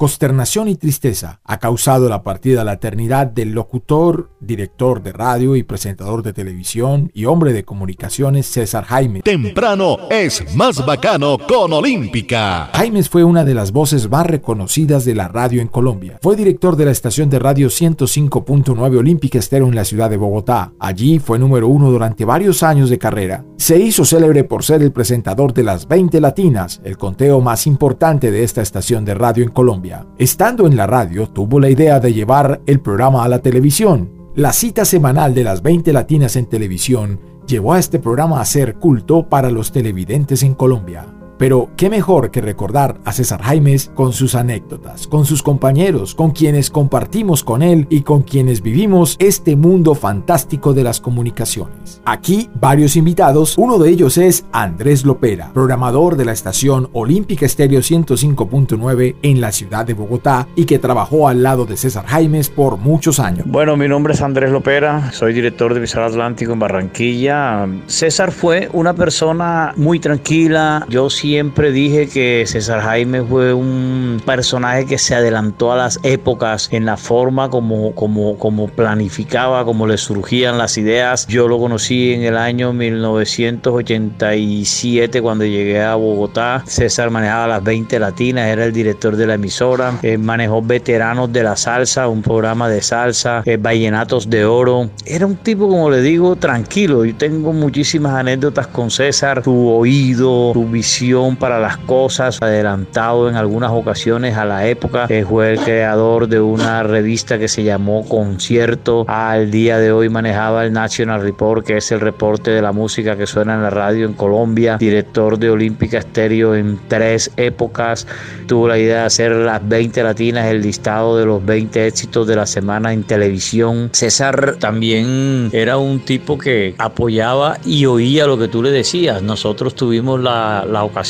Consternación y tristeza ha causado la partida a la eternidad del locutor, director de radio y presentador de televisión y hombre de comunicaciones César Jaime. Temprano es más bacano con Olímpica. Jaimes fue una de las voces más reconocidas de la radio en Colombia. Fue director de la estación de radio 105.9 Olímpica Estero en la ciudad de Bogotá. Allí fue número uno durante varios años de carrera. Se hizo célebre por ser el presentador de las 20 Latinas, el conteo más importante de esta estación de radio en Colombia. Estando en la radio, tuvo la idea de llevar el programa a la televisión. La cita semanal de las 20 latinas en televisión llevó a este programa a ser culto para los televidentes en Colombia. Pero qué mejor que recordar a César Jaimes con sus anécdotas, con sus compañeros, con quienes compartimos con él y con quienes vivimos este mundo fantástico de las comunicaciones. Aquí varios invitados, uno de ellos es Andrés Lopera, programador de la estación Olímpica Estéreo 105.9 en la ciudad de Bogotá y que trabajó al lado de César Jaimes por muchos años. Bueno, mi nombre es Andrés Lopera, soy director de Visor Atlántico en Barranquilla. César fue una persona muy tranquila, yo sí siempre dije que César Jaime fue un personaje que se adelantó a las épocas en la forma como, como, como planificaba, como le surgían las ideas. Yo lo conocí en el año 1987 cuando llegué a Bogotá. César manejaba las 20 latinas, era el director de la emisora. Eh, manejó Veteranos de la Salsa, un programa de salsa, eh, Vallenatos de Oro. Era un tipo, como le digo, tranquilo. Yo tengo muchísimas anécdotas con César, su oído, su visión para las cosas, adelantado en algunas ocasiones a la época. fue el creador de una revista que se llamó Concierto. Al día de hoy manejaba el National Report, que es el reporte de la música que suena en la radio en Colombia. Director de Olímpica Estéreo en tres épocas. Tuvo la idea de hacer las 20 latinas, el listado de los 20 éxitos de la semana en televisión. César también era un tipo que apoyaba y oía lo que tú le decías. Nosotros tuvimos la, la ocasión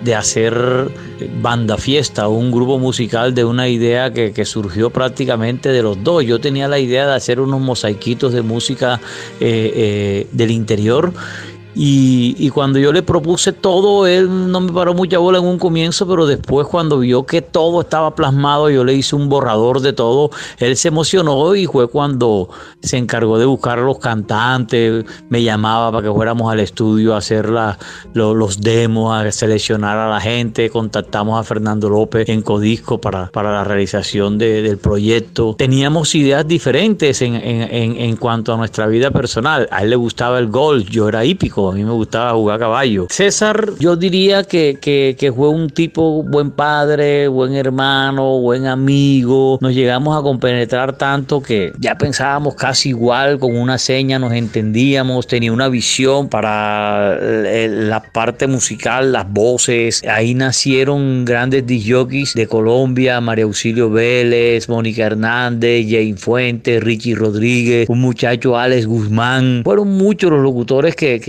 de hacer banda fiesta, un grupo musical de una idea que, surgió prácticamente de los dos. Yo tenía la idea de hacer unos mosaiquitos de música eh, eh, del interior y, cuando yo le propuse todo, él no me paró mucha bola en un comienzo, pero después cuando vio que todo estaba plasmado, yo le hice un borrador de todo, él se emocionó y fue cuando se encargó de buscar a los cantantes, me llamaba para que fuéramos al estudio a hacer los demos, a seleccionar a la gente, contactamos a Fernando López en Codisco para, para la realización del proyecto. Teníamos ideas diferentes en, en cuanto a nuestra vida personal. A él le gustaba el golf, yo era hípico a mí me gustaba jugar caballo. César, yo diría que, que, fue un tipo buen padre, buen hermano, buen amigo. Nos llegamos a compenetrar tanto que ya pensábamos casi igual, con una seña nos entendíamos, tenía una visión para eh, la parte musical, las voces. Ahí nacieron grandes DJs de Colombia, María Auxilio Vélez, Mónica Hernández, Jane Fuentes, Richie Rodríguez, un muchacho Alex Guzmán. Fueron muchos los locutores que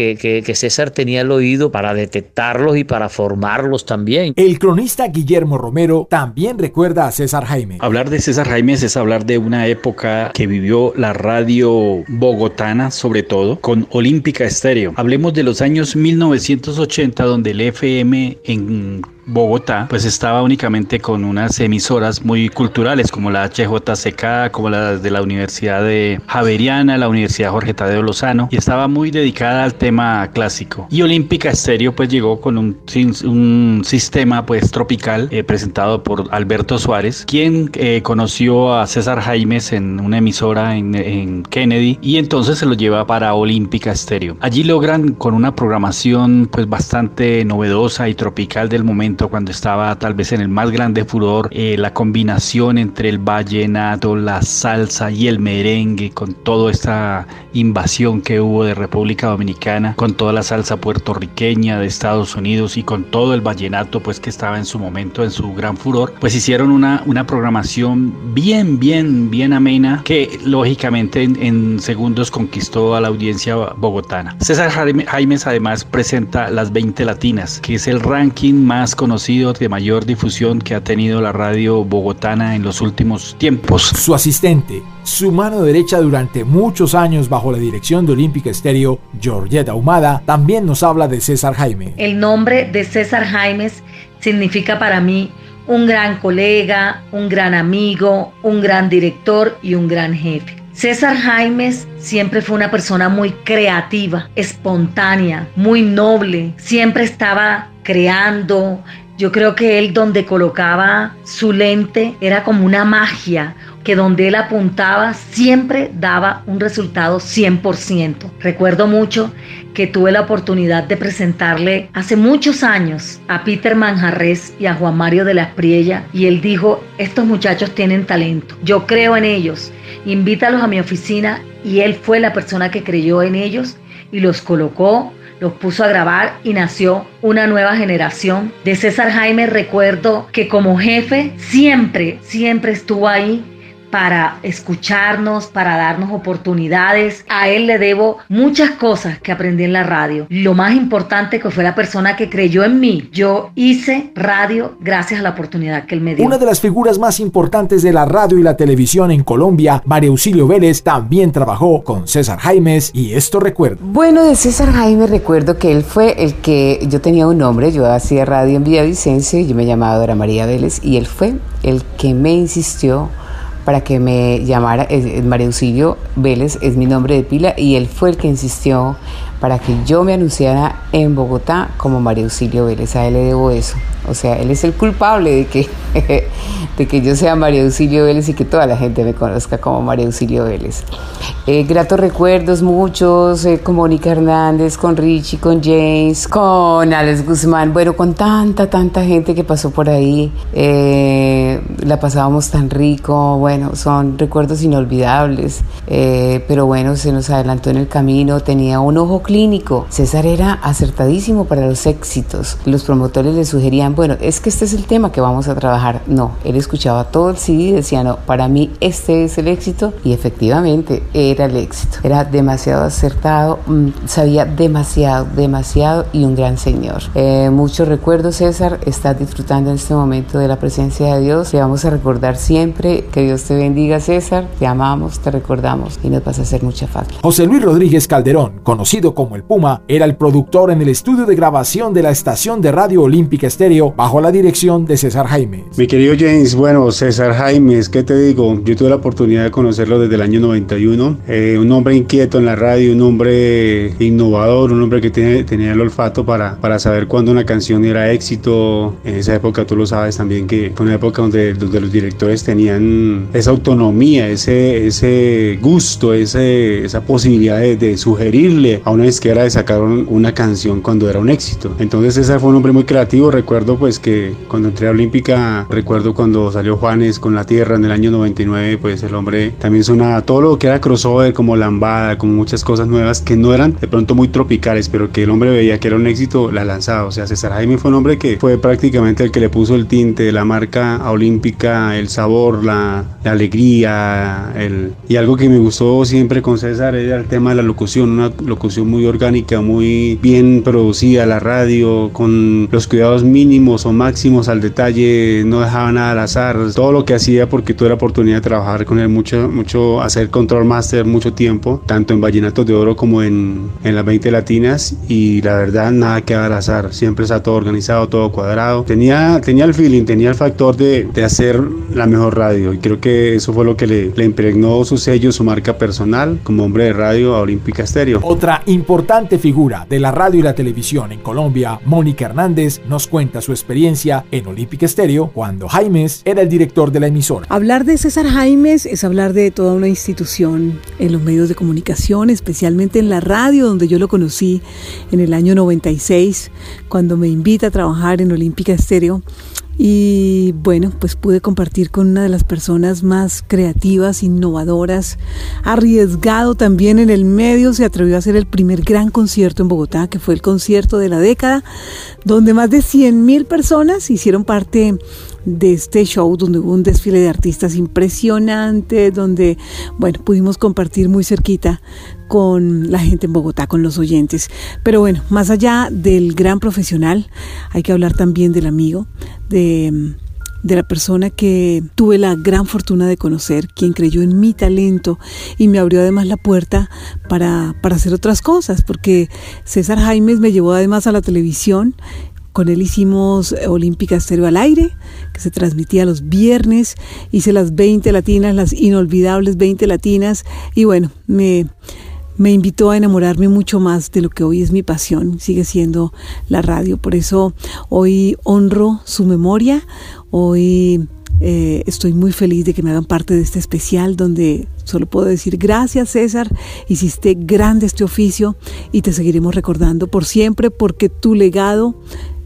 que, César tenía el oído para detectarlos y para formarlos también. El cronista Guillermo Romero también recuerda a César Jaime. Hablar de César Jaime es hablar de una época que vivió la radio bogotana, sobre todo, con Olímpica Estéreo. Hablemos de los años 1980, donde el FM en Bogotá, pues estaba únicamente con unas emisoras muy culturales como la HJCK, como la de la Universidad de Javeriana, la Universidad Jorge Tadeo Lozano, y estaba muy dedicada al tema clásico. Y Olímpica Estéreo pues llegó con un, un sistema pues tropical eh, presentado por Alberto Suárez, quien eh, conoció a César Jaimes en una emisora en, en Kennedy y entonces se lo lleva para Olímpica Estéreo. Allí logran con una programación pues bastante novedosa y tropical del momento cuando estaba tal vez en el más grande furor, eh, la combinación entre el vallenato, la salsa y el merengue, con toda esta invasión que hubo de República Dominicana, con toda la salsa puertorriqueña de Estados Unidos y con todo el vallenato pues que estaba en su momento en su gran furor, pues hicieron una, una programación bien, bien, bien amena que lógicamente en, segundos conquistó a la audiencia bogotana. César Jaimes además presenta las 20 latinas, que es el ranking más conocido de mayor difusión que ha tenido la radio bogotana en los últimos tiempos. Su asistente, su mano derecha durante muchos años bajo la dirección de Olímpica Estéreo, Georgette Ahumada, también nos habla de César Jaime. El nombre de César Jaimes significa para mí un gran colega, un gran amigo, un gran director y un gran jefe. César Jaimes siempre fue una persona muy creativa, espontánea, muy noble, siempre estaba creando. Yo creo que él donde colocaba su lente era como una magia, que donde él apuntaba siempre daba un resultado 100%. Recuerdo mucho que tuve la oportunidad de presentarle hace muchos años a Peter Manjarres y a Juan Mario de la Espriella y él dijo, estos muchachos tienen talento, yo creo en ellos, invítalos a mi oficina y él fue la persona que creyó en ellos y los colocó los puso a grabar y nació una nueva generación. De César Jaime recuerdo que como jefe siempre, siempre estuvo ahí para escucharnos, para darnos oportunidades. A él le debo muchas cosas que aprendí en la radio. Lo más importante que fue la persona que creyó en mí. Yo hice radio gracias a la oportunidad que él me dio. Una de las figuras más importantes de la radio y la televisión en Colombia, María Auxilio Vélez, también trabajó con César Jaimes y esto recuerdo. Bueno, de César Jaime recuerdo que él fue el que yo tenía un nombre, yo hacía radio en Villavicencio, yo me llamaba Dora María Vélez y él fue el que me insistió para que me llamara, María Auxilio Vélez es mi nombre de pila y él fue el que insistió para que yo me anunciara en Bogotá como María Auxilio Vélez, a él le debo eso. O sea, él es el culpable de que, de que yo sea María Auxilio Vélez y que toda la gente me conozca como María Auxilio Vélez. Eh, gratos recuerdos, muchos, eh, con Mónica Hernández, con Richie, con James, con Alex Guzmán, bueno, con tanta, tanta gente que pasó por ahí. Eh, la pasábamos tan rico, bueno, son recuerdos inolvidables, pero bueno, se nos adelantó en el camino, tenía un ojo clínico. César era acertadísimo para los éxitos. Los promotores le sugerían, bueno, es que este es el tema que vamos a trabajar. No, él escuchaba todo el CD y decía, no, para mí este es el éxito y efectivamente era el éxito. Era demasiado acertado, mm, sabía demasiado, demasiado y un gran señor. Eh, muchos recuerdos, César, estás disfrutando en este momento de la presencia de Dios. Te vamos a recordar siempre. Que Dios te bendiga, César. Te amamos, te recordamos y nos vas a hacer mucha falta. José Luis Rodríguez Calderón, conocido como el Puma, era el productor en el estudio de grabación de la estación de radio Olímpica Estéreo bajo la dirección de César Jaime. Mi querido James, bueno, César Jaimes, ¿qué te digo? Yo tuve la oportunidad de conocerlo desde el año 91. Eh, un hombre inquieto en la radio, un hombre innovador, un hombre que tiene, tenía el olfato para, para saber cuándo una canción era éxito. En esa época tú lo sabes también que fue una época donde, donde los directores tenían esa autonomía, ese, ese gusto, ese, esa posibilidad de, sugerirle a una izquierda de sacar una canción cuando era un éxito. Entonces César fue un hombre muy creativo, recuerdo pues que cuando entré a Olímpica, recuerdo cuando salió Juanes con La Tierra en el año 99, pues el hombre también sonaba todo lo que era crossover, como lambada, como muchas cosas nuevas que no eran de pronto muy tropicales, pero que el hombre veía que era un éxito, la lanzaba. O sea, César Jaime fue un hombre que fue prácticamente el que le puso el tinte, la marca Olímpica, el sabor, la, alegría, el... y algo que me gustó siempre con César era el tema de la locución, una locución muy orgánica, muy bien producida, la radio, con los cuidados mínimos o máximos al detalle, no dejaba nada al azar, todo lo que hacía porque tuve la oportunidad de trabajar con él mucho, mucho hacer control master mucho tiempo, tanto en Vallenatos de Oro como en, en las 20 latinas y la verdad nada que al azar, siempre está todo organizado, todo cuadrado, tenía, tenía el feeling, tenía el factor de, de hacer la mejor radio y creo que eso fue lo que le, le impregnó su sello, su marca personal como hombre de radio a Olímpica Estéreo. Otra importante figura de la radio y la televisión en Colombia, Mónica Hernández, nos cuenta su experiencia en Olímpica Estéreo cuando Jaimes era el director de la emisora. Hablar de César Jaimes es hablar de toda una institución en los medios de comunicación, especialmente en la radio, donde yo lo conocí en el año 96, cuando me invita a trabajar en Olímpica Estéreo. Y bueno, pues pude compartir con una de las personas más creativas, innovadoras, arriesgado también en el medio, se atrevió a hacer el primer gran concierto en Bogotá, que fue el concierto de la década, donde más de 100 mil personas hicieron parte de este show donde hubo un desfile de artistas impresionante, donde, bueno, pudimos compartir muy cerquita con la gente en Bogotá, con los oyentes. Pero bueno, más allá del gran profesional, hay que hablar también del amigo, de, de la persona que tuve la gran fortuna de conocer, quien creyó en mi talento y me abrió además la puerta para, para hacer otras cosas, porque César Jaimes me llevó además a la televisión Con él hicimos Olímpica Estéreo al aire, que se transmitía los viernes. Hice las 20 latinas, las inolvidables 20 latinas. Y bueno, me, me invitó a enamorarme mucho más de lo que hoy es mi pasión, sigue siendo la radio. Por eso hoy honro su memoria, hoy eh, estoy muy feliz de que me hagan parte de este especial donde solo puedo decir gracias César, hiciste grande este oficio y te seguiremos recordando por siempre porque tu legado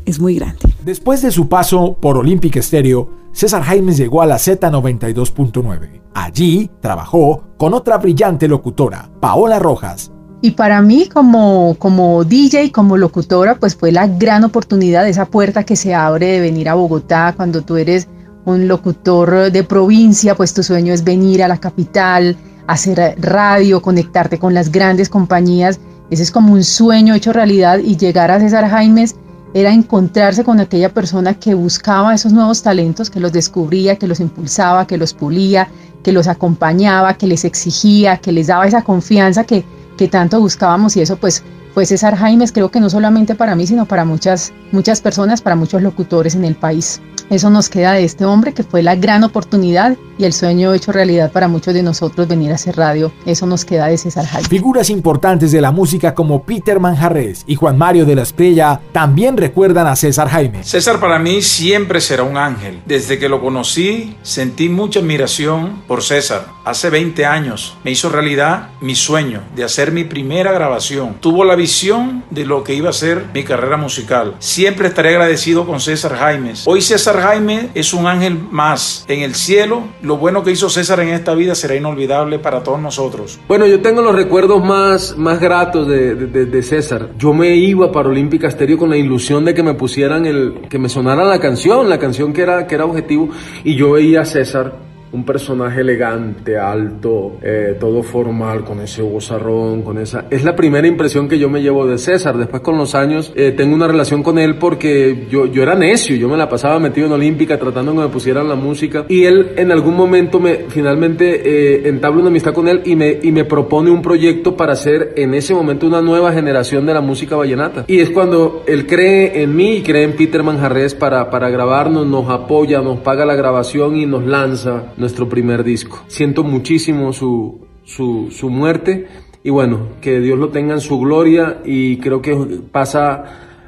es muy grande. Después de su paso por Olympic Stereo, César Jaime llegó a la Z92.9. Allí trabajó con otra brillante locutora, Paola Rojas. Y para mí como, como DJ, como locutora, pues fue la gran oportunidad, esa puerta que se abre de venir a Bogotá cuando tú eres un locutor de provincia, pues tu sueño es venir a la capital, hacer radio, conectarte con las grandes compañías. Ese es como un sueño hecho realidad y llegar a César Jaimes era encontrarse con aquella persona que buscaba esos nuevos talentos, que los descubría, que los impulsaba, que los pulía, que los acompañaba, que les exigía, que les daba esa confianza que, que tanto buscábamos y eso pues fue César Jaimes, creo que no solamente para mí, sino para muchas, muchas personas, para muchos locutores en el país. Eso nos queda de este hombre que fue la gran oportunidad y el sueño hecho realidad para muchos de nosotros venir a hacer radio. Eso nos queda de César Jaime. Figuras importantes de la música como Peter Manjarres y Juan Mario de la Estrella también recuerdan a César Jaime. César para mí siempre será un ángel. Desde que lo conocí sentí mucha admiración por César. Hace 20 años me hizo realidad mi sueño de hacer mi primera grabación. Tuvo la visión de lo que iba a ser mi carrera musical. Siempre estaré agradecido con César Jaimes. Hoy César Jaime es un ángel más en el cielo. Lo bueno que hizo César en esta vida será inolvidable para todos nosotros. Bueno, yo tengo los recuerdos más, más gratos de, de, César. Yo me iba para Olímpica Estéreo con la ilusión de que me pusieran el, que me sonara la canción, la canción que era, que era objetivo, y yo veía a César un personaje elegante, alto, eh, todo formal, con ese vozarrón, con esa... Es la primera impresión que yo me llevo de César. Después con los años eh, tengo una relación con él porque yo, yo era necio, yo me la pasaba metido en Olímpica tratando que me pusieran la música y él en algún momento me finalmente eh, entabla una amistad con él y me, y me propone un proyecto para hacer en ese momento una nueva generación de la música vallenata. Y es cuando él cree en mí y cree en Peter Manjarres para, para grabarnos, nos apoya, nos paga la grabación y nos lanza nuestro primer disco. Siento muchísimo su, su, su muerte y bueno, que Dios lo tenga en su gloria y creo que pasa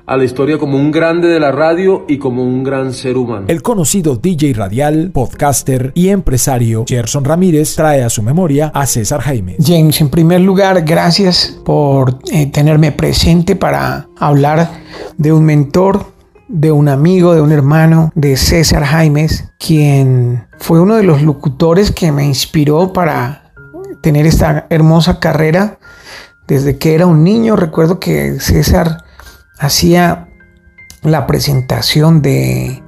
a la historia como un grande de la radio y como un gran ser humano. El conocido DJ radial, podcaster y empresario Gerson Ramírez trae a su memoria a César Jaime. James, en primer lugar, gracias por eh, tenerme presente para hablar de un mentor de un amigo, de un hermano, de César Jaimes, quien fue uno de los locutores que me inspiró para tener esta hermosa carrera. Desde que era un niño, recuerdo que César hacía la presentación de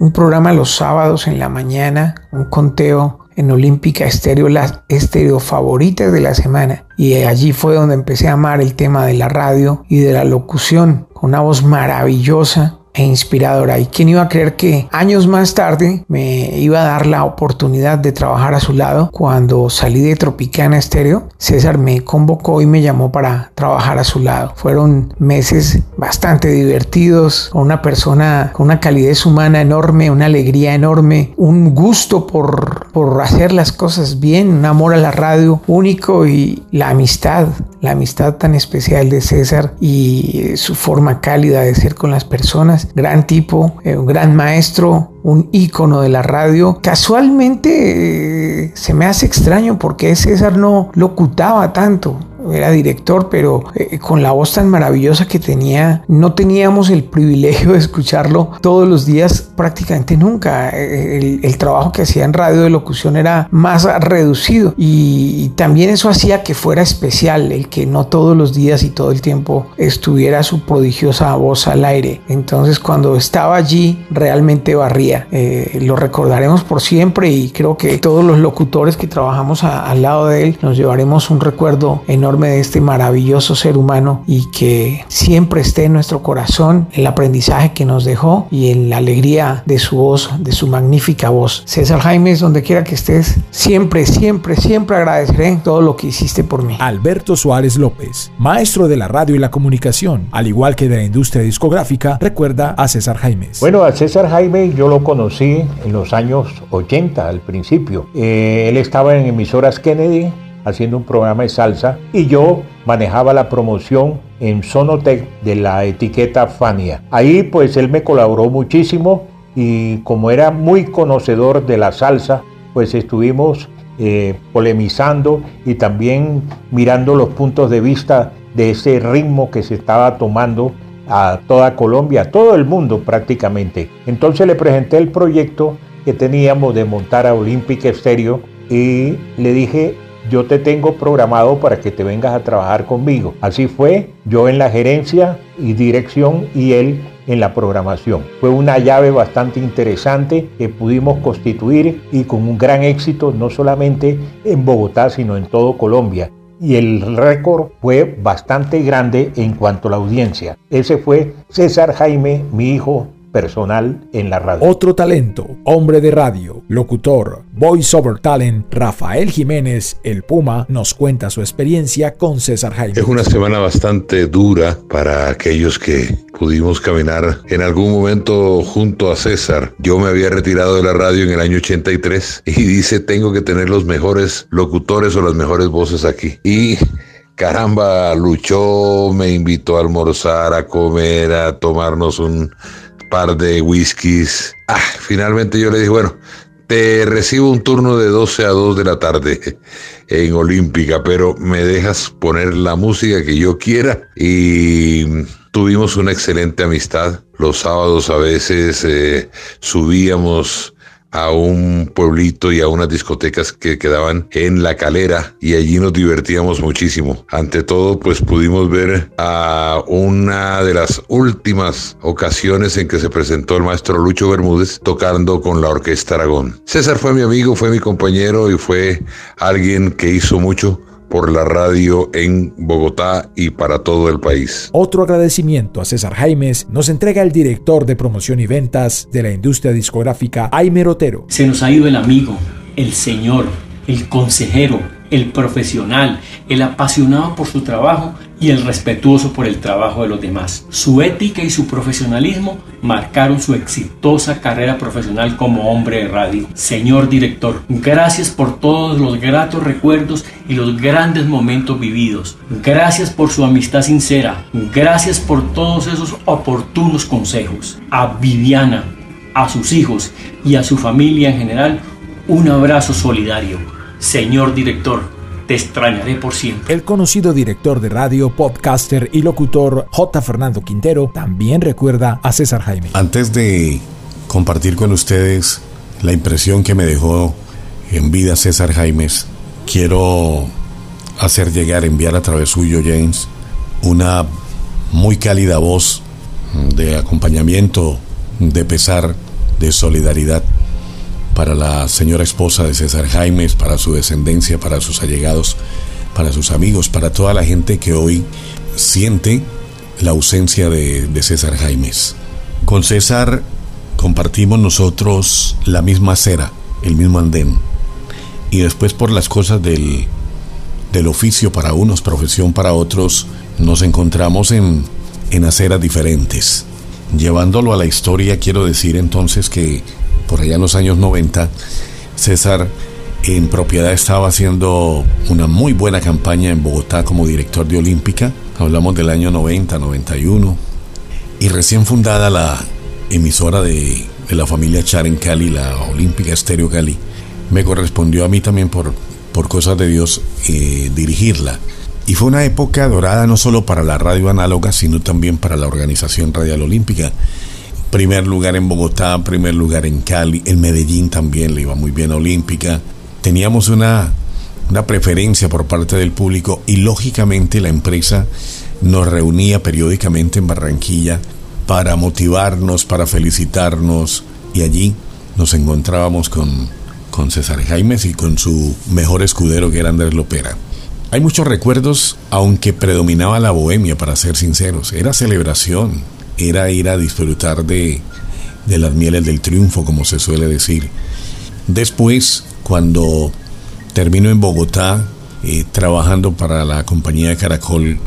un programa los sábados en la mañana, un conteo en Olímpica Estéreo, las estéreo favoritas de la semana. Y allí fue donde empecé a amar el tema de la radio y de la locución, con una voz maravillosa, e inspiradora. ¿Y quién iba a creer que años más tarde me iba a dar la oportunidad de trabajar a su lado? Cuando salí de Tropicana Estéreo, César me convocó y me llamó para trabajar a su lado. Fueron meses bastante divertidos, con una persona con una calidez humana enorme, una alegría enorme, un gusto por, por hacer las cosas bien, un amor a la radio único y la amistad, la amistad tan especial de César y su forma cálida de ser con las personas gran tipo, eh, un gran maestro, un ícono de la radio. Casualmente eh, se me hace extraño porque César no locutaba tanto era director, pero eh, con la voz tan maravillosa que tenía, no teníamos el privilegio de escucharlo todos los días, prácticamente nunca. Eh, el, trabajo que hacía en radio de locución era más reducido y, también eso hacía que fuera especial, el que no todos los días y todo el tiempo estuviera su prodigiosa voz al aire. Entonces cuando estaba allí realmente barría. Eh, lo recordaremos por siempre y creo que todos los locutores que trabajamos al lado de él nos llevaremos un recuerdo enorme enorme de este maravilloso ser humano y que siempre esté en nuestro corazón el aprendizaje que nos dejó y en la alegría de su voz, de su magnífica voz. César Jaime, donde quiera que estés, siempre, siempre, siempre agradeceré todo lo que hiciste por mí. Alberto Suárez López, maestro de la radio y la comunicación, al igual que de la industria discográfica, recuerda a César Jaime. Bueno, a César Jaime yo lo conocí en los años 80 al principio. Eh, él estaba en emisoras Kennedy haciendo un programa de salsa y yo manejaba la promoción en Sonotec de la etiqueta Fania. Ahí pues él me colaboró muchísimo y como era muy conocedor de la salsa, pues estuvimos eh, polemizando y también mirando los puntos de vista de ese ritmo que se estaba tomando a toda Colombia, a todo el mundo prácticamente. Entonces le presenté el proyecto que teníamos de montar a Olympic Stereo y le dije, yo te tengo programado para que te vengas a trabajar conmigo. Así fue, yo en la gerencia y dirección y él en la programación. Fue una llave bastante interesante que pudimos constituir y con un gran éxito no solamente en Bogotá, sino en todo Colombia. Y el récord fue bastante grande en cuanto a la audiencia. Ese fue César Jaime, mi hijo personal en la radio. Otro talento, hombre de radio, locutor, voiceover talent, Rafael Jiménez, el Puma, nos cuenta su experiencia con César Jaime. Es una semana bastante dura para aquellos que pudimos caminar en algún momento junto a César. Yo me había retirado de la radio en el año 83 y dice tengo que tener los mejores locutores o las mejores voces aquí. Y caramba, luchó, me invitó a almorzar, a comer, a tomarnos un par de whiskies. Ah, finalmente yo le dije, bueno, te recibo un turno de 12 a 2 de la tarde en Olímpica, pero me dejas poner la música que yo quiera y tuvimos una excelente amistad. Los sábados a veces eh, subíamos a un pueblito y a unas discotecas que quedaban en la calera y allí nos divertíamos muchísimo. Ante todo, pues pudimos ver a una de las últimas ocasiones en que se presentó el maestro Lucho Bermúdez tocando con la Orquesta Aragón. César fue mi amigo, fue mi compañero y fue alguien que hizo mucho por la radio en Bogotá y para todo el país. Otro agradecimiento a César Jaimes nos entrega el director de promoción y ventas de la industria discográfica, Aime Otero. Se nos ha ido el amigo, el señor, el consejero, el profesional, el apasionado por su trabajo y el respetuoso por el trabajo de los demás. Su ética y su profesionalismo marcaron su exitosa carrera profesional como hombre de radio. Señor director, gracias por todos los gratos recuerdos y los grandes momentos vividos. Gracias por su amistad sincera. Gracias por todos esos oportunos consejos. A Viviana, a sus hijos y a su familia en general, un abrazo solidario. Señor director, te extrañaré por siempre. El conocido director de radio, podcaster y locutor J. Fernando Quintero también recuerda a César Jaime. Antes de compartir con ustedes la impresión que me dejó en vida César Jaimes, quiero hacer llegar, enviar a través suyo, James, una muy cálida voz de acompañamiento, de pesar, de solidaridad para la señora esposa de César Jaimes, para su descendencia, para sus allegados, para sus amigos, para toda la gente que hoy siente la ausencia de, César Jaimes. Con César compartimos nosotros la misma acera, el mismo andén. Y después por las cosas del, del oficio para unos, profesión para otros, nos encontramos en, en aceras diferentes. Llevándolo a la historia, quiero decir entonces que por allá en los años 90, César en propiedad estaba haciendo una muy buena campaña en Bogotá como director de Olímpica. Hablamos del año 90, 91. Y recién fundada la emisora de, la familia Char en Cali, la Olímpica Estéreo Cali, me correspondió a mí también por, por cosas de Dios eh, dirigirla. Y fue una época dorada no solo para la radio análoga, sino también para la organización radial olímpica primer lugar en Bogotá, primer lugar en Cali, en Medellín también le iba muy bien a Olímpica. Teníamos una, una preferencia por parte del público y lógicamente la empresa nos reunía periódicamente en Barranquilla para motivarnos, para felicitarnos y allí nos encontrábamos con, con César Jaimes y con su mejor escudero que era Andrés Lopera. Hay muchos recuerdos, aunque predominaba la bohemia, para ser sinceros. Era celebración, era ir a disfrutar de, de las mieles del triunfo, como se suele decir. Después, cuando termino en Bogotá, eh, trabajando para la compañía Caracol,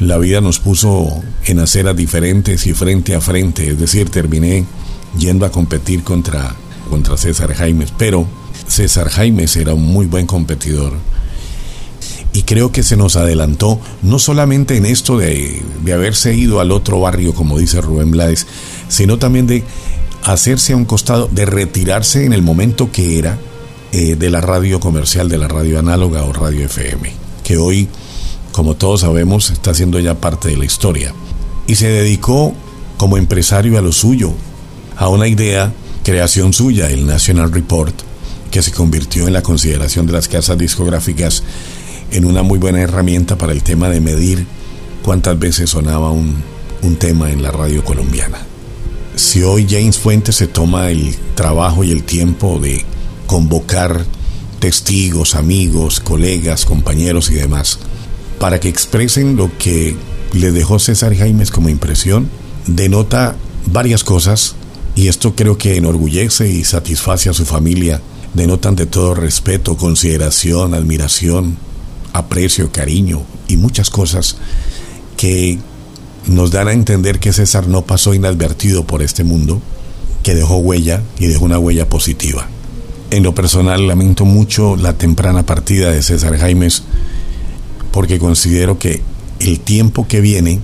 la vida nos puso en aceras diferentes y frente a frente, es decir, terminé yendo a competir contra, contra César Jaimes, pero César Jaimes era un muy buen competidor y creo que se nos adelantó no solamente en esto de, de haberse ido al otro barrio, como dice Rubén Blades, sino también de hacerse a un costado, de retirarse en el momento que era eh, de la radio comercial, de la radio análoga o radio FM, que hoy, como todos sabemos, está siendo ya parte de la historia. Y se dedicó como empresario a lo suyo, a una idea, creación suya, el National Report, que se convirtió en la consideración de las casas discográficas en una muy buena herramienta para el tema de medir cuántas veces sonaba un, un tema en la radio colombiana. Si hoy James Fuentes se toma el trabajo y el tiempo de convocar testigos, amigos, colegas, compañeros y demás, para que expresen lo que le dejó César Jaimes como impresión, denota varias cosas y esto creo que enorgullece y satisface a su familia, denotan de todo respeto, consideración, admiración, aprecio, cariño y muchas cosas que nos dan a entender que César no pasó inadvertido por este mundo, que dejó huella y dejó una huella positiva. En lo personal lamento mucho la temprana partida de César Jaimes porque considero que el tiempo que viene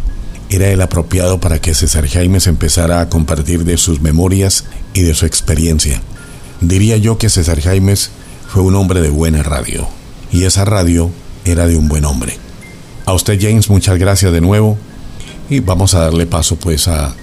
era el apropiado para que César Jaimes empezara a compartir de sus memorias y de su experiencia. Diría yo que César Jaimes fue un hombre de buena radio y esa radio era de un buen hombre. A usted James, muchas gracias de nuevo y vamos a darle paso pues a,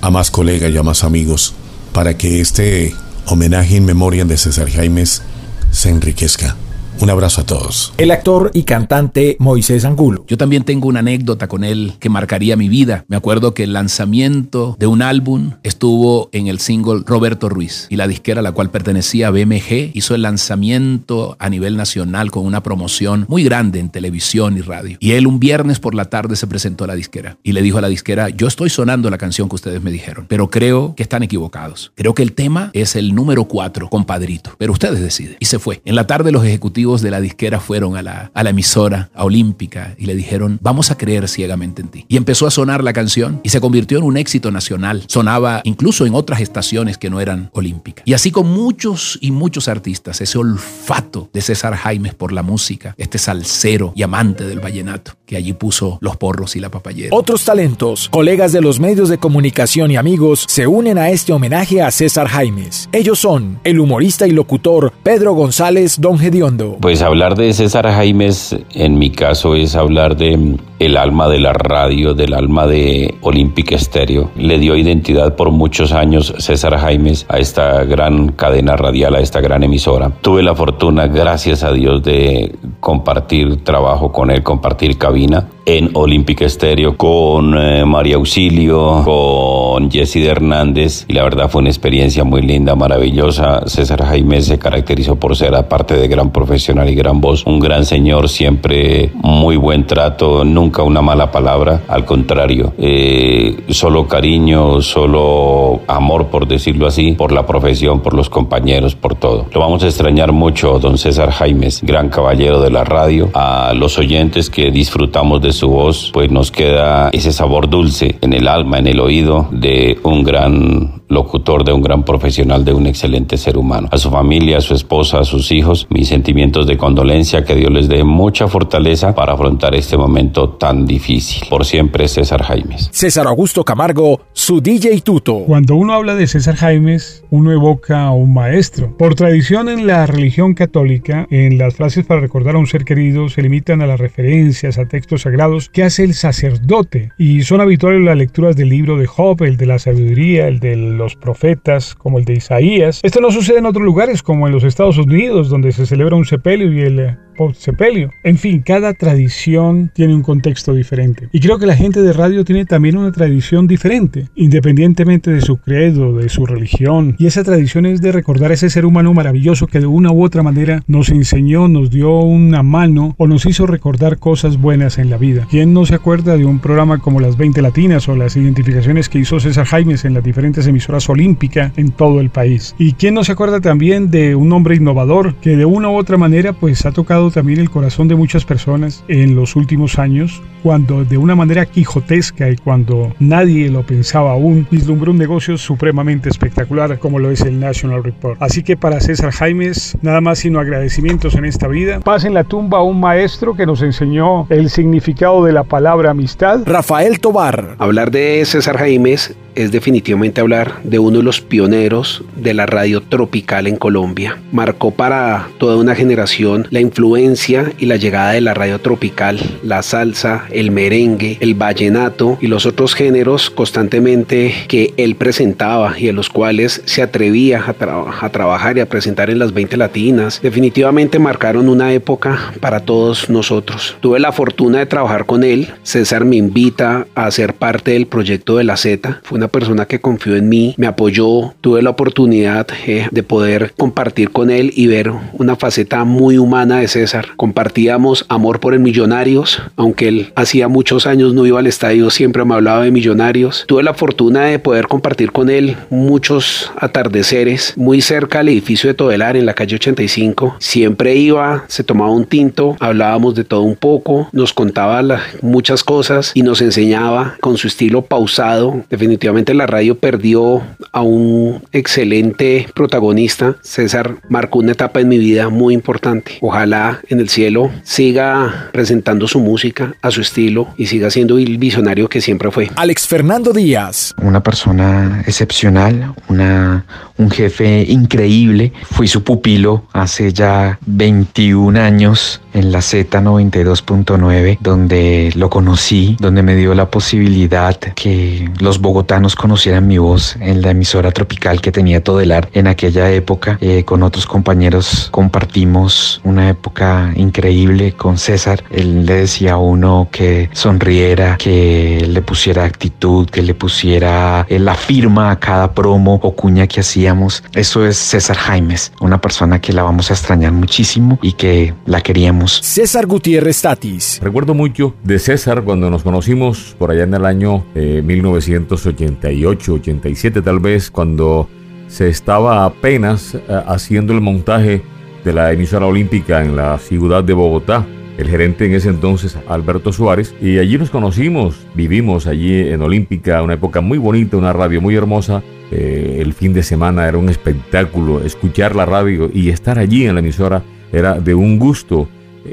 a más colegas y a más amigos para que este homenaje en memoria de César Jaimes se enriquezca. Un abrazo a todos. El actor y cantante Moisés Angulo. Yo también tengo una anécdota con él que marcaría mi vida. Me acuerdo que el lanzamiento de un álbum estuvo en el single Roberto Ruiz y la disquera a la cual pertenecía BMG hizo el lanzamiento a nivel nacional con una promoción muy grande en televisión y radio. Y él un viernes por la tarde se presentó a la disquera y le dijo a la disquera, yo estoy sonando la canción que ustedes me dijeron, pero creo que están equivocados. Creo que el tema es el número 4, compadrito, pero ustedes deciden. Y se fue. En la tarde los ejecutivos de la disquera fueron a la, a la emisora, a Olímpica, y le dijeron, vamos a creer ciegamente en ti. Y empezó a sonar la canción y se convirtió en un éxito nacional. Sonaba incluso en otras estaciones que no eran Olímpica. Y así con muchos y muchos artistas, ese olfato de César Jaimes por la música, este salsero y amante del vallenato, que allí puso los porros y la papayera. Otros talentos, colegas de los medios de comunicación y amigos, se unen a este homenaje a César Jaimes. Ellos son el humorista y locutor Pedro González Don Gediondo, pues hablar de César Jaimes, en mi caso, es hablar de el alma de la radio, del alma de Olympic Stereo. Le dio identidad por muchos años César Jaimes a esta gran cadena radial, a esta gran emisora. Tuve la fortuna, gracias a Dios, de compartir trabajo con él, compartir cabina en Olympic Stereo con eh, María Auxilio, con Jessy de Hernández y la verdad fue una experiencia muy linda, maravillosa. César Jaime se caracterizó por ser aparte de gran profesional y gran voz, un gran señor, siempre muy buen trato, nunca una mala palabra, al contrario, eh, solo cariño, solo amor por decirlo así, por la profesión, por los compañeros, por todo. Lo vamos a extrañar mucho, don César Jaimes, gran caballero de la radio, a los oyentes que disfrutamos de su voz, pues nos queda ese sabor dulce en el alma, en el oído de un gran locutor, de un gran profesional, de un excelente ser humano. A su familia, a su esposa, a sus hijos, mis sentimientos de condolencia, que Dios les dé mucha fortaleza para afrontar este momento tan difícil. Por siempre, César Jaimes. César Augusto Camargo, su DJ Tuto. Cuando uno habla de César Jaimes, uno evoca a un maestro. Por tradición en la religión católica, en las frases para recordar a un ser querido se limitan a las referencias a textos sagrados que hace el sacerdote y son habituales las lecturas del libro de Job, el de la sabiduría, el del los profetas, como el de Isaías. Esto no sucede en otros lugares, como en los Estados Unidos, donde se celebra un sepelio y el sepelio. En fin, cada tradición tiene un contexto diferente. Y creo que la gente de radio tiene también una tradición diferente, independientemente de su credo, de su religión. Y esa tradición es de recordar a ese ser humano maravilloso que de una u otra manera nos enseñó, nos dio una mano o nos hizo recordar cosas buenas en la vida. ¿Quién no se acuerda de un programa como las 20 latinas o las identificaciones que hizo César Jaimes en las diferentes emisoras olímpicas en todo el país? ¿Y quién no se acuerda también de un hombre innovador que de una u otra manera pues ha tocado también el corazón de muchas personas en los últimos años, cuando de una manera quijotesca y cuando nadie lo pensaba aún, vislumbró un negocio supremamente espectacular como lo es el National Report. Así que para César Jaimes, nada más sino agradecimientos en esta vida. Paz en la tumba a un maestro que nos enseñó el significado de la palabra amistad. Rafael Tobar. Hablar de César Jaimes es definitivamente hablar de uno de los pioneros de la radio tropical en Colombia. Marcó para toda una generación la influencia y la llegada de la radio tropical, la salsa, el merengue, el vallenato y los otros géneros constantemente que él presentaba y en los cuales se atrevía a, trabajar y a presentar en las 20 latinas. Definitivamente marcaron una época para todos nosotros. Tuve la fortuna de trabajar con él. César me invita a ser parte del proyecto de la Z. Fue una persona que confió en mí, me apoyó, tuve la oportunidad eh, de poder compartir con él y ver una faceta muy humana de César. Compartíamos amor por el Millonarios, aunque él hacía muchos años no iba al estadio, siempre me hablaba de Millonarios. Tuve la fortuna de poder compartir con él muchos atardeceres muy cerca al edificio de Todelar en la calle 85. Siempre iba, se tomaba un tinto, hablábamos de todo un poco, nos contaba muchas cosas y nos enseñaba con su estilo pausado, definitivamente la radio perdió a un excelente protagonista. César marcó una etapa en mi vida muy importante. Ojalá en el cielo siga presentando su música a su estilo y siga siendo el visionario que siempre fue. Alex Fernando Díaz. Una persona excepcional, una, un jefe increíble. Fui su pupilo hace ya 21 años en la Z92.9, donde lo conocí, donde me dio la posibilidad que los bogotanos conocieran mi voz en la emisora tropical que tenía Todelar en aquella época. Eh, con otros compañeros compartimos una época increíble con César. Él le decía a uno que sonriera, que le pusiera actitud, que le pusiera eh, la firma a cada promo o cuña que hacíamos. Eso es César Jaimes, una persona que la vamos a extrañar muchísimo y que la queríamos César Gutiérrez Tatis. Recuerdo mucho de César cuando nos conocimos por allá en el año 1988, 87 tal vez, cuando se estaba apenas eh, haciendo el montaje de la emisora olímpica en la ciudad de Bogotá. El gerente en ese entonces, Alberto Suárez, y allí nos conocimos, vivimos allí en Olímpica, una época muy bonita, una radio muy hermosa. Eh, el fin de semana era un espectáculo, escuchar la radio y estar allí en la emisora era de un gusto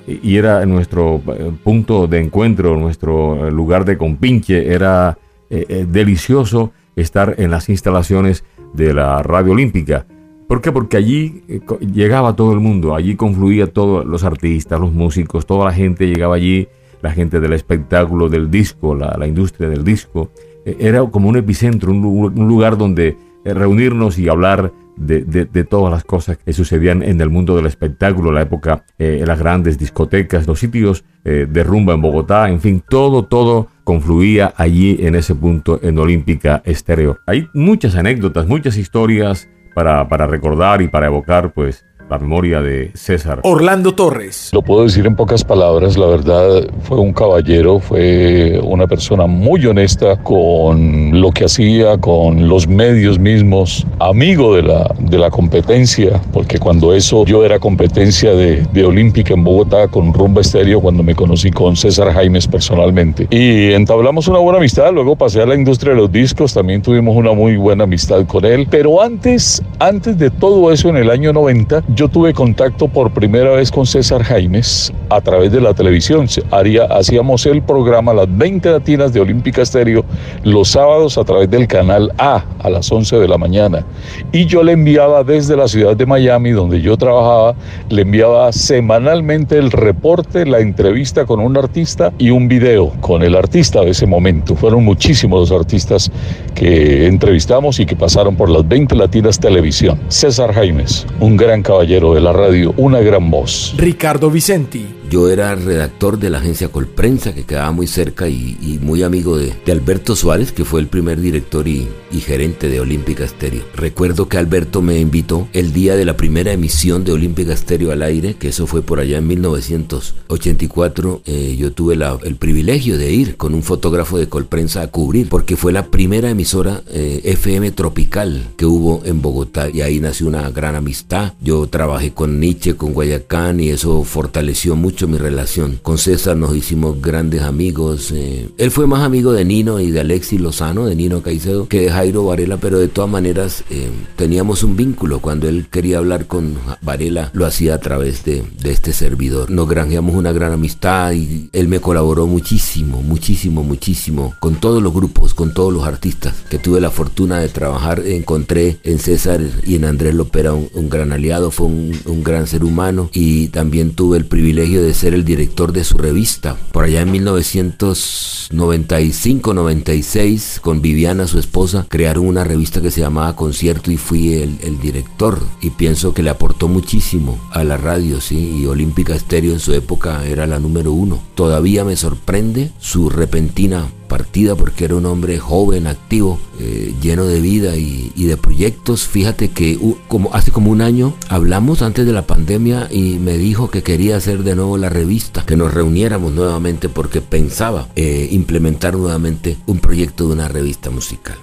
y era nuestro eh, punto de encuentro, nuestro eh, lugar de compinche, era eh, delicioso estar en las instalaciones de la Radio Olímpica. ¿Por qué? Porque allí llegaba todo el mundo, allí confluía todos los artistas, los músicos, toda la gente llegaba allí, la gente del espectáculo, del disco, la, industria del disco. Era como un epicentro, un lugar donde reunirnos y hablar de, todas las cosas que sucedían en el mundo del espectáculo, la época, eh, las grandes discotecas, los sitios eh, de rumba en Bogotá, en fin, todo, todo confluía allí en ese punto en Olímpica Estéreo. Hay muchas anécdotas, muchas historias para, para recordar y para evocar, pues, la memoria de César. Orlando Torres. Lo puedo decir en pocas palabras, la verdad fue un caballero, fue una persona muy honesta con lo que hacía, con los medios mismos, amigo de la, de la competencia, porque cuando eso yo era competencia de, de Olímpica en Bogotá con Rumba Estéreo, cuando me conocí con César Jaimes personalmente. Y entablamos una buena amistad, luego pasé a la industria de los discos, también tuvimos una muy buena amistad con él, pero antes, antes de todo eso, en el año 90, yo tuve contacto por primera vez con César Jaimes a través de la televisión. Haría, hacíamos el programa Las 20 Latinas de Olímpica Estéreo los sábados a través del canal A a las 11 de la mañana. Y yo le enviaba desde la ciudad de Miami, donde yo trabajaba, le enviaba semanalmente el reporte, la entrevista con un artista y un video con el artista de ese momento. Fueron muchísimos los artistas que entrevistamos y que pasaron por las 20 Latinas Televisión. César Jaimes, un gran caballero de la radio, una gran voz. Ricardo Vicenti. Yo era redactor de la agencia Colprensa, que quedaba muy cerca y, muy amigo de, Alberto Suárez, que fue el primer director y, gerente de Olímpica Estéreo. Recuerdo que Alberto me invitó el día de la primera emisión de Olímpica Estéreo al aire, que eso fue por allá en 1984. Eh, yo tuve el privilegio de ir con un fotógrafo de Colprensa a cubrir, porque fue la primera emisora eh, FM tropical que hubo en Bogotá y ahí nació una gran amistad. Yo trabajé con Nietzsche, con Guayacán y eso fortaleció mucho mi relación. Con César nos hicimos grandes amigos. Eh, él fue más amigo de Nino y de Alexis Lozano, de Nino Caicedo, que de Jairo Varela, pero de todas maneras eh, teníamos un vínculo. Cuando él quería hablar con Varela, lo hacía a través de, de este servidor. Nos granjeamos una gran amistad y él me colaboró muchísimo, muchísimo, muchísimo con todos los grupos, con todos los artistas que tuve la fortuna de trabajar. Encontré en César y en Andrés Lopera un, un gran aliado, fue un, un gran ser humano y también tuve el privilegio de ser el director de su revista. Por allá en 1995-96, con Viviana, su esposa, crearon una revista que se llamaba Concierto y fui el, director. Y pienso que le aportó muchísimo a la radio, sí. Y Olímpica Estéreo en su época era la número uno. Todavía me sorprende su repentina partida porque era un hombre joven, activo, eh, lleno de vida y, de proyectos. Fíjate que como hace como un año hablamos antes de la pandemia y me dijo que quería hacer de nuevo la revista, que nos reuniéramos nuevamente porque pensaba eh, implementar nuevamente un proyecto de una revista musical.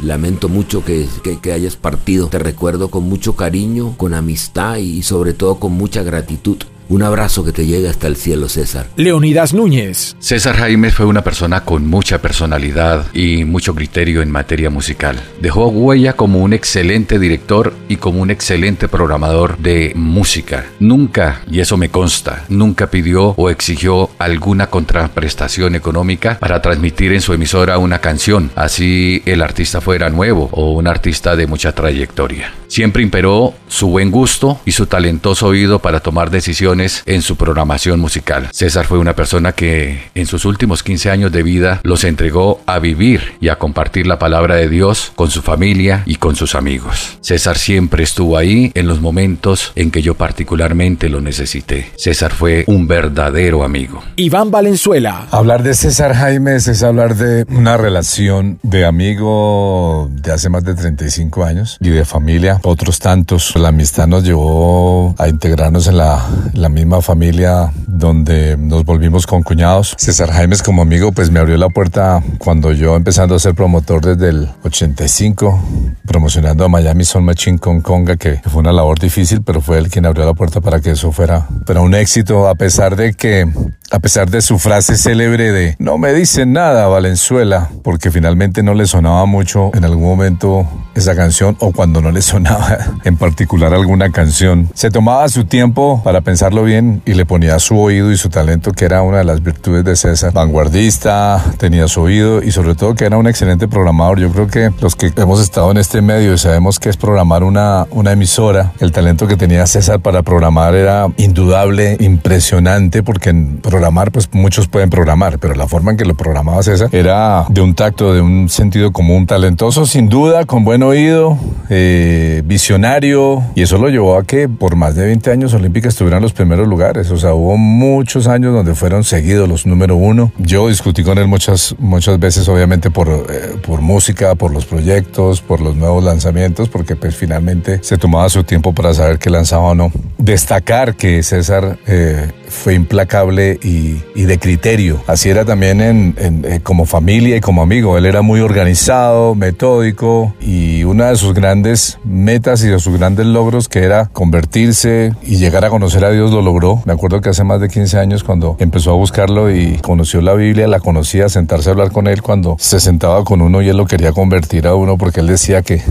Lamento mucho que, que, hayas partido. Te recuerdo con mucho cariño, con amistad y sobre todo con mucha gratitud un abrazo que te llegue hasta el cielo, César. Leonidas Núñez. César Jaime fue una persona con mucha personalidad y mucho criterio en materia musical. Dejó huella como un excelente director y como un excelente programador de música. Nunca, y eso me consta, nunca pidió o exigió alguna contraprestación económica para transmitir en su emisora una canción, así el artista fuera nuevo o un artista de mucha trayectoria. Siempre imperó su buen gusto y su talentoso oído para tomar decisiones en su programación musical. César fue una persona que en sus últimos 15 años de vida los entregó a vivir y a compartir la palabra de Dios con su familia y con sus amigos. César siempre estuvo ahí en los momentos en que yo particularmente lo necesité. César fue un verdadero amigo. Iván Valenzuela. Hablar de César Jaimes es hablar de una relación de amigo de hace más de 35 años y de familia otros tantos. La amistad nos llevó a integrarnos en la, la misma familia donde nos volvimos con cuñados. César Jaimes como amigo pues me abrió la puerta cuando yo empezando a ser promotor desde el 85, promocionando a Miami Son Machine con Conga, que fue una labor difícil, pero fue él quien abrió la puerta para que eso fuera, fuera un éxito, a pesar de que, a pesar de su frase célebre de no me dicen nada Valenzuela, porque finalmente no le sonaba mucho en algún momento esa canción o cuando no le sonaba en particular alguna canción. Se tomaba su tiempo para pensarlo bien y le ponía su oído y su talento, que era una de las virtudes de César. Vanguardista, tenía su oído y sobre todo que era un excelente programador. Yo creo que los que hemos estado en este medio y sabemos que es programar una, una emisora, el talento que tenía César para programar era indudable, impresionante, porque en programar, pues muchos pueden programar, pero la forma en que lo programaba César era de un tacto, de un sentido común, talentoso sin duda, con buen oído. Eh, visionario y eso lo llevó a que por más de 20 años Olímpica estuvieran en los primeros lugares. O sea, hubo muchos años donde fueron seguidos los número uno. Yo discutí con él muchas, muchas veces, obviamente, por, eh, por música, por los proyectos, por los nuevos lanzamientos, porque pues finalmente se tomaba su tiempo para saber qué lanzaba o no. Destacar que César eh, fue implacable y, y, de criterio. Así era también en, en, eh, como familia y como amigo. Él era muy organizado, metódico y una de sus grandes metas y de sus grandes logros que era convertirse y llegar a conocer a Dios lo logró. Me acuerdo que hace más de 15 años cuando empezó a buscarlo y conoció la Biblia, la conocía, sentarse a hablar con él cuando se sentaba con uno y él lo quería convertir a uno porque él decía que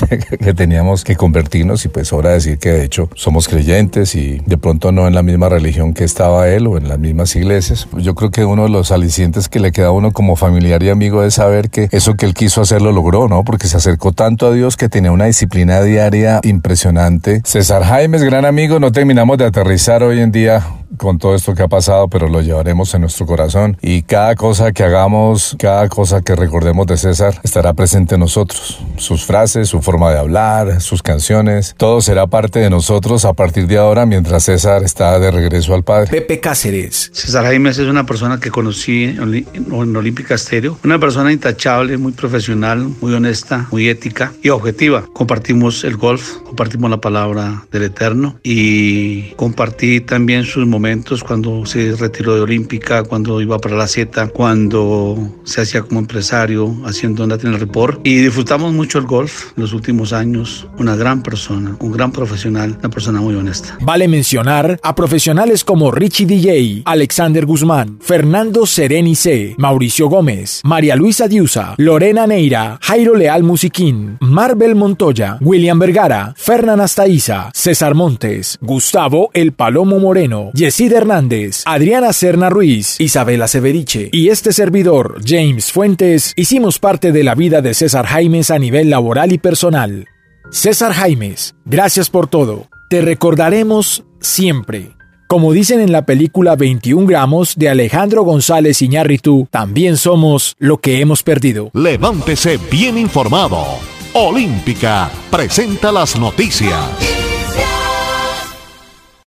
que teníamos que convertirnos y pues ahora decir que de hecho somos creyentes y de pronto no en la misma religión que estaba él o en las mismas iglesias. Yo creo que uno de los alicientes que le queda a uno como familiar y amigo es saber que eso que él quiso hacer lo logró, ¿no? Porque se acercó tanto a Dios que tenía una disciplina diaria impresionante. César Jaime es gran amigo, no terminamos de aterrizar hoy en día con todo esto que ha pasado, pero lo llevaremos en nuestro corazón y cada cosa que hagamos, cada cosa que recordemos de César estará presente en nosotros. Sus frases, su forma de hablar, sus canciones, todo será parte de nosotros a partir de ahora mientras César está de regreso al Padre. Pepe Cáceres. César Jaime es una persona que conocí en Olímpica Estéreo, una persona intachable, muy profesional, muy honesta, muy ética y objetiva. Compartimos el golf, compartimos la palabra del Eterno y compartí también sus momentos cuando se retiró de Olímpica, cuando iba para la Z, cuando se hacía como empresario, haciendo el Report. Y disfrutamos mucho el golf en los últimos años. Una gran persona, un gran profesional, una persona muy honesta. Vale mencionar a profesionales como Richie DJ, Alexander Guzmán, Fernando Sereni C, Mauricio Gómez, María Luisa Diusa, Lorena Neira, Jairo Leal Musiquín, Marvel Montoya, William Vergara, Fernán Astaiza, César Montes, Gustavo El Palomo Moreno, Yesid Hernández, Adriana Serna Ruiz, Isabela Severiche y este servidor, James Fuentes, hicimos parte de la vida de César Jaimes a nivel laboral y personal. César Jaimes, gracias por todo. Te recordaremos siempre. Como dicen en la película 21 gramos de Alejandro González Iñárritu, también somos lo que hemos perdido. Levántese bien informado. Olímpica presenta las noticias.